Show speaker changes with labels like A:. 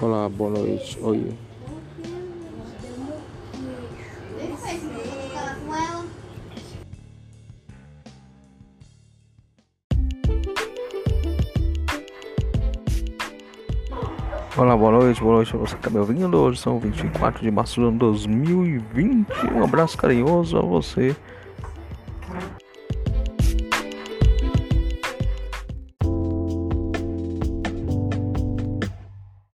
A: Olá, boa noite. Oi. Olá, boa noite, boa noite a você que está me ouvindo. Hoje são 24 de março de 2020. Um abraço carinhoso a você